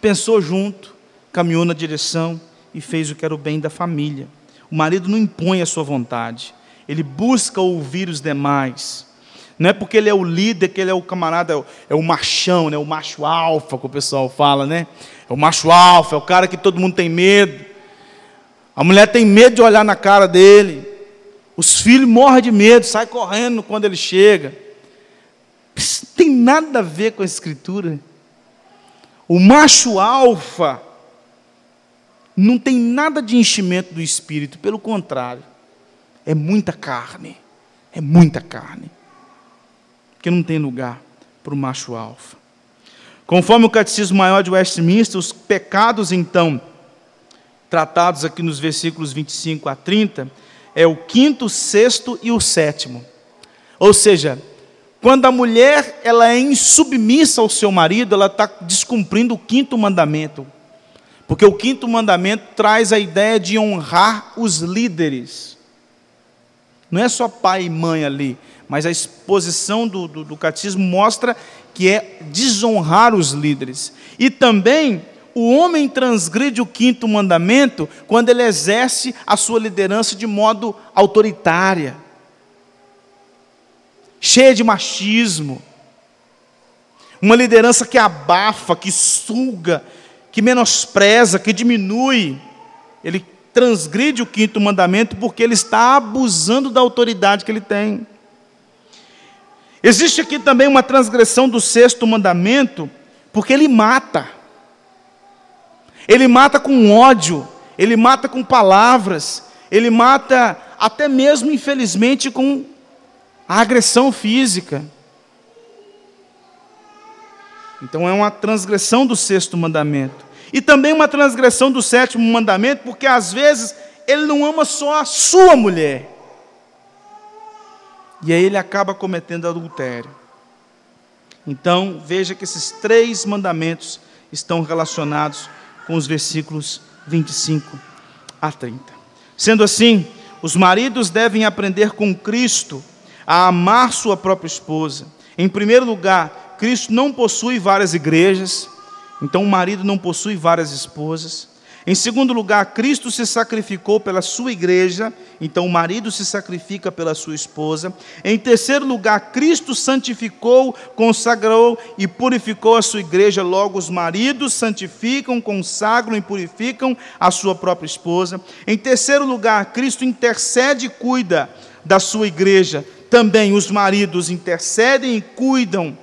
Pensou junto, caminhou na direção e fez o que era o bem da família. O marido não impõe a sua vontade, ele busca ouvir os demais. Não é porque ele é o líder que ele é o camarada, é o, é o machão, né? o macho alfa que o pessoal fala, né? É o macho alfa, é o cara que todo mundo tem medo. A mulher tem medo de olhar na cara dele. Os filhos morrem de medo, saem correndo quando ele chega. Isso não tem nada a ver com a escritura. O macho alfa não tem nada de enchimento do espírito, pelo contrário, é muita carne. É muita carne que não tem lugar para o macho alfa. Conforme o Catecismo Maior de Westminster, os pecados, então, tratados aqui nos versículos 25 a 30, é o quinto, sexto e o sétimo. Ou seja, quando a mulher ela é insubmissa ao seu marido, ela está descumprindo o quinto mandamento. Porque o quinto mandamento traz a ideia de honrar os líderes. Não é só pai e mãe ali, mas a exposição do, do, do catecismo mostra que é desonrar os líderes. E também o homem transgride o quinto mandamento quando ele exerce a sua liderança de modo autoritária, cheia de machismo, uma liderança que abafa, que suga, que menospreza, que diminui. Ele transgride o quinto mandamento porque ele está abusando da autoridade que ele tem. Existe aqui também uma transgressão do sexto mandamento, porque ele mata. Ele mata com ódio, ele mata com palavras, ele mata até mesmo, infelizmente, com a agressão física. Então é uma transgressão do sexto mandamento. E também uma transgressão do sétimo mandamento, porque às vezes ele não ama só a sua mulher. E aí ele acaba cometendo adultério. Então, veja que esses três mandamentos estão relacionados com os versículos 25 a 30. Sendo assim, os maridos devem aprender com Cristo a amar sua própria esposa. Em primeiro lugar, Cristo não possui várias igrejas, então o marido não possui várias esposas. Em segundo lugar, Cristo se sacrificou pela sua igreja, então o marido se sacrifica pela sua esposa. Em terceiro lugar, Cristo santificou, consagrou e purificou a sua igreja, logo os maridos santificam, consagram e purificam a sua própria esposa. Em terceiro lugar, Cristo intercede e cuida da sua igreja. Também os maridos intercedem e cuidam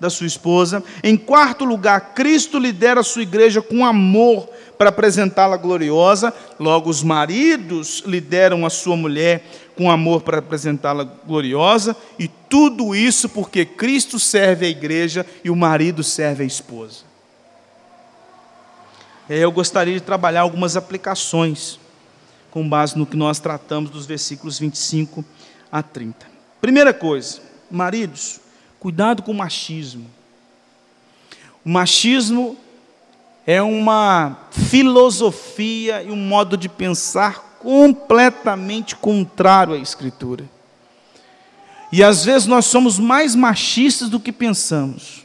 da sua esposa. Em quarto lugar, Cristo lidera a sua igreja com amor para apresentá-la gloriosa. Logo, os maridos lideram a sua mulher com amor para apresentá-la gloriosa. E tudo isso porque Cristo serve a igreja e o marido serve a esposa. Eu gostaria de trabalhar algumas aplicações com base no que nós tratamos dos versículos 25 a 30. Primeira coisa, maridos, cuidado com o machismo. O machismo é uma filosofia e um modo de pensar completamente contrário à Escritura. E às vezes nós somos mais machistas do que pensamos.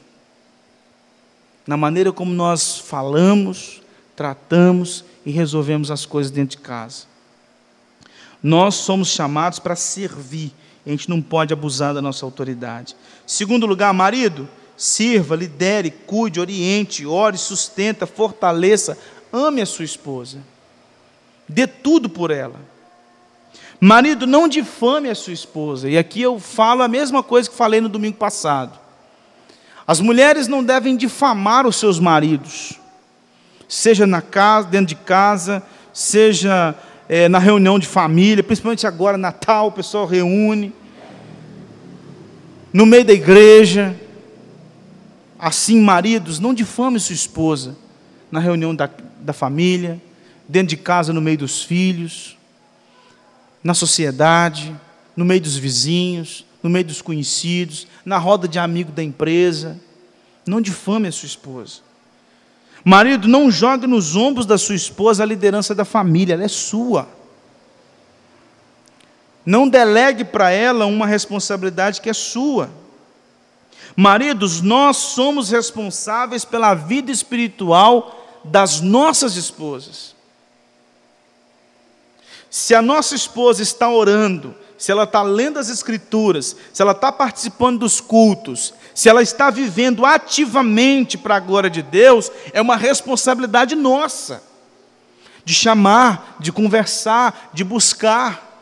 Na maneira como nós falamos, tratamos e resolvemos as coisas dentro de casa. Nós somos chamados para servir, a gente não pode abusar da nossa autoridade. Segundo lugar, marido, sirva, lidere, cuide, oriente, ore, sustenta, fortaleça, ame a sua esposa. Dê tudo por ela. Marido, não difame a sua esposa. E aqui eu falo a mesma coisa que falei no domingo passado. As mulheres não devem difamar os seus maridos, seja na casa, dentro de casa, seja é, na reunião de família, principalmente agora, Natal, o pessoal reúne, no meio da igreja. Assim, maridos, não difame sua esposa na reunião da, da família, dentro de casa, no meio dos filhos, na sociedade, no meio dos vizinhos, no meio dos conhecidos, na roda de amigo da empresa. Não difame a sua esposa. Marido, não jogue nos ombros da sua esposa a liderança da família, ela é sua. Não delegue para ela uma responsabilidade que é sua. Maridos, nós somos responsáveis pela vida espiritual das nossas esposas. Se a nossa esposa está orando, se ela está lendo as Escrituras, se ela está participando dos cultos, se ela está vivendo ativamente para a glória de Deus, é uma responsabilidade nossa de chamar, de conversar, de buscar.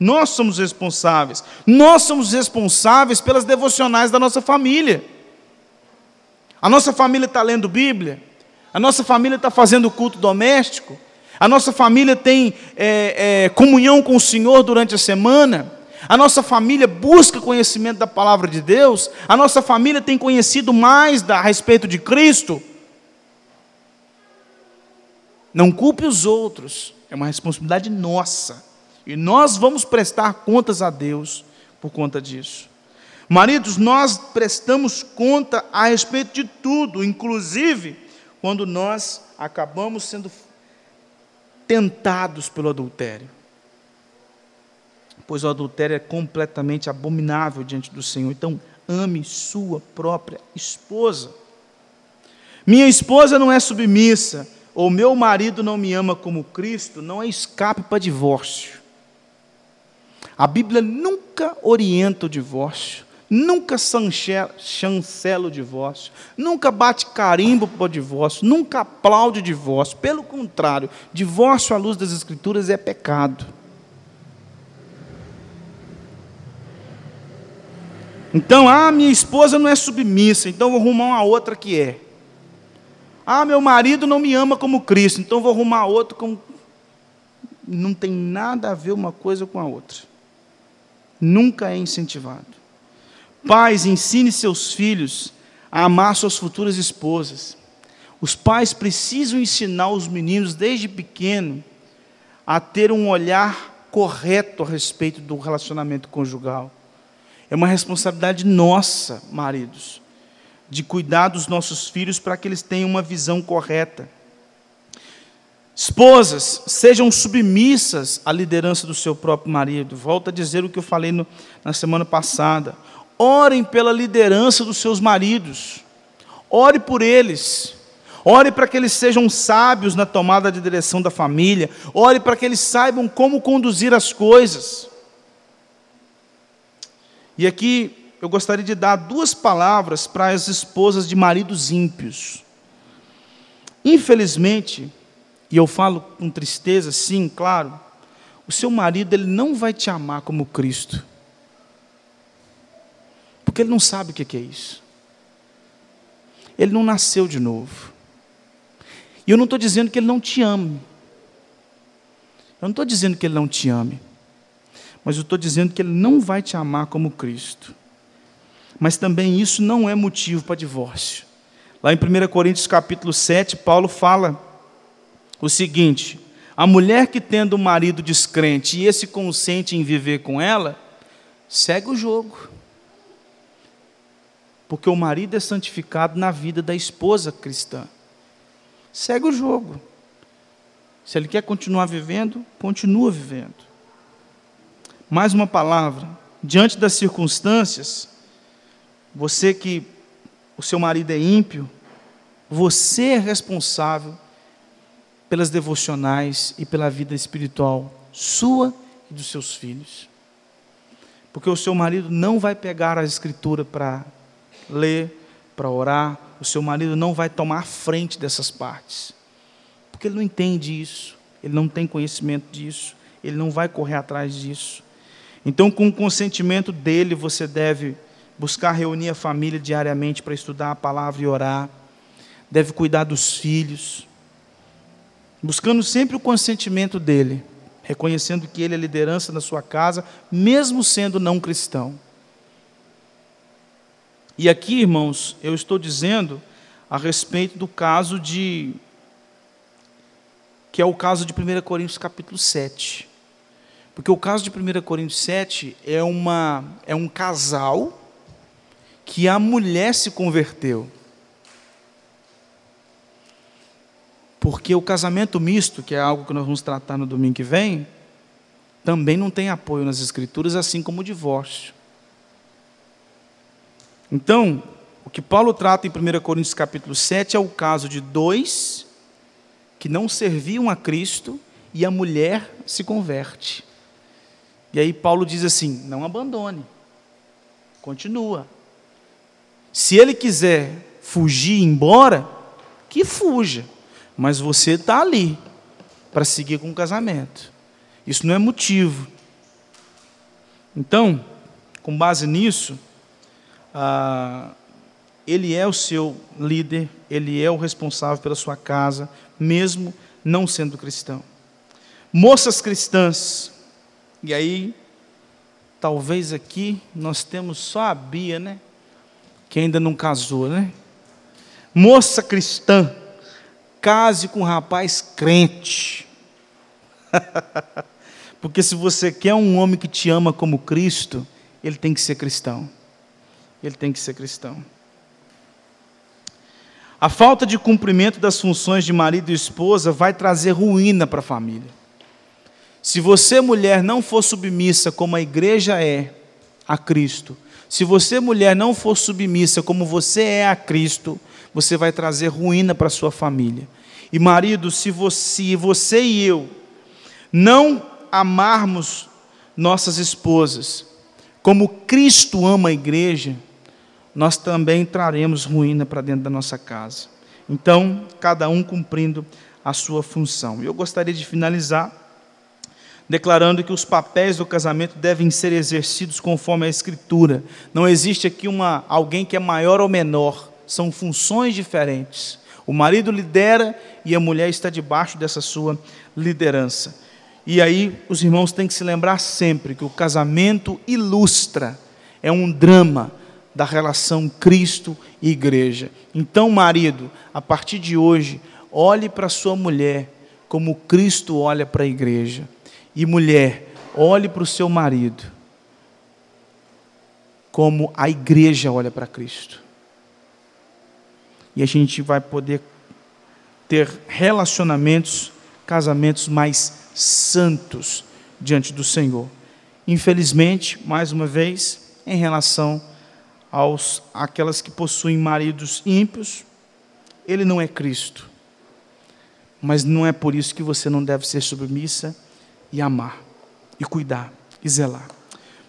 Nós somos responsáveis. Nós somos responsáveis pelas devocionais da nossa família. A nossa família está lendo Bíblia. A nossa família está fazendo culto doméstico. A nossa família tem é, é, comunhão com o Senhor durante a semana. A nossa família busca conhecimento da palavra de Deus. A nossa família tem conhecido mais da, a respeito de Cristo. Não culpe os outros, é uma responsabilidade nossa. E nós vamos prestar contas a Deus por conta disso. Maridos, nós prestamos conta a respeito de tudo, inclusive quando nós acabamos sendo tentados pelo adultério. Pois o adultério é completamente abominável diante do Senhor. Então, ame sua própria esposa. Minha esposa não é submissa, ou meu marido não me ama como Cristo, não é escape para divórcio. A Bíblia nunca orienta o divórcio, nunca chancela o divórcio, nunca bate carimbo para o divórcio, nunca aplaude o divórcio. Pelo contrário, divórcio à luz das Escrituras é pecado. Então, ah, minha esposa não é submissa, então vou arrumar uma outra que é. Ah, meu marido não me ama como Cristo, então vou arrumar outro como. Não tem nada a ver uma coisa com a outra. Nunca é incentivado. Pais, ensine seus filhos a amar suas futuras esposas. Os pais precisam ensinar os meninos desde pequeno a ter um olhar correto a respeito do relacionamento conjugal. É uma responsabilidade nossa, maridos, de cuidar dos nossos filhos para que eles tenham uma visão correta. Esposas, sejam submissas à liderança do seu próprio marido. Volto a dizer o que eu falei no, na semana passada. Orem pela liderança dos seus maridos. Ore por eles. Ore para que eles sejam sábios na tomada de direção da família. Ore para que eles saibam como conduzir as coisas. E aqui eu gostaria de dar duas palavras para as esposas de maridos ímpios. Infelizmente, e eu falo com tristeza, sim, claro, o seu marido ele não vai te amar como Cristo. Porque ele não sabe o que é isso. Ele não nasceu de novo. E eu não estou dizendo que ele não te ame. Eu não estou dizendo que ele não te ame. Mas eu estou dizendo que ele não vai te amar como Cristo. Mas também isso não é motivo para divórcio. Lá em 1 Coríntios capítulo 7, Paulo fala o seguinte: a mulher que tendo um marido descrente e esse consente em viver com ela, segue o jogo. Porque o marido é santificado na vida da esposa cristã. Segue o jogo. Se ele quer continuar vivendo, continua vivendo. Mais uma palavra. Diante das circunstâncias, você que o seu marido é ímpio, você é responsável pelas devocionais e pela vida espiritual sua e dos seus filhos. Porque o seu marido não vai pegar a escritura para ler, para orar, o seu marido não vai tomar frente dessas partes. Porque ele não entende isso, ele não tem conhecimento disso, ele não vai correr atrás disso. Então, com o consentimento dele, você deve buscar reunir a família diariamente para estudar a palavra e orar, deve cuidar dos filhos, buscando sempre o consentimento dele, reconhecendo que ele é liderança na sua casa, mesmo sendo não cristão. E aqui, irmãos, eu estou dizendo a respeito do caso de que é o caso de 1 Coríntios capítulo 7. Porque o caso de 1 Coríntios 7 é, uma, é um casal que a mulher se converteu. Porque o casamento misto, que é algo que nós vamos tratar no domingo que vem, também não tem apoio nas Escrituras, assim como o divórcio. Então, o que Paulo trata em 1 Coríntios capítulo 7 é o caso de dois que não serviam a Cristo e a mulher se converte. E aí Paulo diz assim: não abandone, continua. Se ele quiser fugir embora, que fuja mas você está ali para seguir com o casamento. Isso não é motivo. Então, com base nisso, ah, ele é o seu líder, ele é o responsável pela sua casa, mesmo não sendo cristão. Moças cristãs, e aí, talvez aqui nós temos só a Bia, né? Que ainda não casou, né? Moça cristã, Case com um rapaz crente. Porque se você quer um homem que te ama como Cristo, ele tem que ser cristão. Ele tem que ser cristão. A falta de cumprimento das funções de marido e esposa vai trazer ruína para a família. Se você, mulher, não for submissa como a igreja é a Cristo, se você, mulher, não for submissa como você é a Cristo, você vai trazer ruína para sua família. E marido, se você, você e eu não amarmos nossas esposas como Cristo ama a igreja, nós também traremos ruína para dentro da nossa casa. Então, cada um cumprindo a sua função. Eu gostaria de finalizar declarando que os papéis do casamento devem ser exercidos conforme a escritura. Não existe aqui uma alguém que é maior ou menor são funções diferentes. O marido lidera e a mulher está debaixo dessa sua liderança. E aí os irmãos têm que se lembrar sempre que o casamento ilustra, é um drama da relação Cristo e igreja. Então, marido, a partir de hoje, olhe para sua mulher como Cristo olha para a igreja. E mulher, olhe para o seu marido como a igreja olha para Cristo. E a gente vai poder ter relacionamentos, casamentos mais santos diante do Senhor. Infelizmente, mais uma vez, em relação aos aquelas que possuem maridos ímpios, ele não é Cristo. Mas não é por isso que você não deve ser submissa e amar, e cuidar, e zelar.